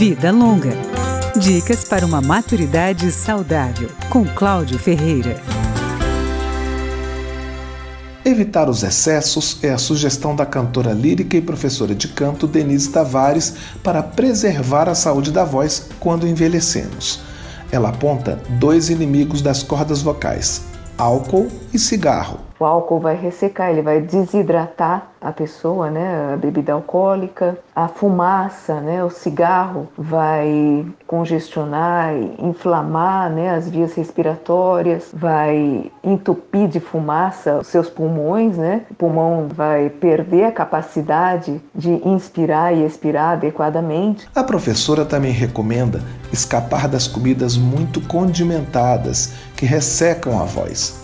Vida Longa. Dicas para uma maturidade saudável, com Cláudio Ferreira. Evitar os excessos é a sugestão da cantora lírica e professora de canto Denise Tavares para preservar a saúde da voz quando envelhecemos. Ela aponta dois inimigos das cordas vocais: álcool e cigarro. O álcool vai ressecar, ele vai desidratar a pessoa, né, a bebida alcoólica, a fumaça, né, o cigarro vai congestionar, inflamar, né, as vias respiratórias, vai entupir de fumaça os seus pulmões, né? O pulmão vai perder a capacidade de inspirar e expirar adequadamente. A professora também recomenda escapar das comidas muito condimentadas que ressecam a voz.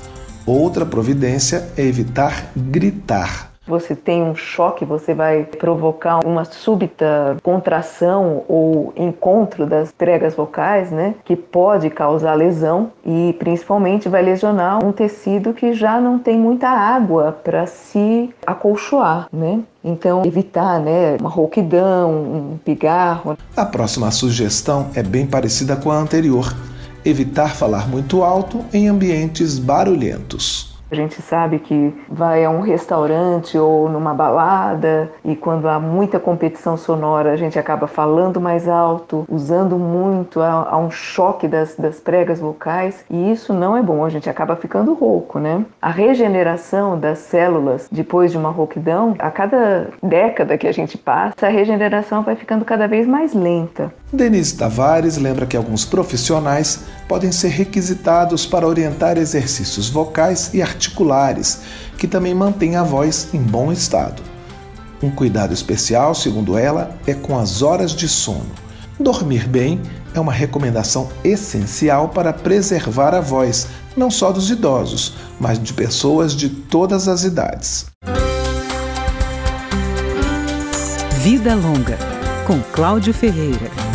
Outra providência é evitar gritar. Você tem um choque, você vai provocar uma súbita contração ou encontro das pregas vocais, né, que pode causar lesão e principalmente vai lesionar um tecido que já não tem muita água para se acolchoar, né? Então, evitar né, uma rouquidão, um pigarro. A próxima sugestão é bem parecida com a anterior evitar falar muito alto em ambientes barulhentos. A gente sabe que vai a um restaurante ou numa balada e quando há muita competição sonora a gente acaba falando mais alto, usando muito, há, um choque das, das pregas vocais e isso não é bom, a gente acaba ficando rouco, né? A regeneração das células depois de uma rouquidão, a cada década que a gente passa, a regeneração vai ficando cada vez mais lenta. Denise Tavares lembra que alguns profissionais podem ser requisitados para orientar exercícios vocais e articulares, que também mantêm a voz em bom estado. Um cuidado especial, segundo ela, é com as horas de sono. Dormir bem é uma recomendação essencial para preservar a voz, não só dos idosos, mas de pessoas de todas as idades. Vida Longa, com Cláudio Ferreira.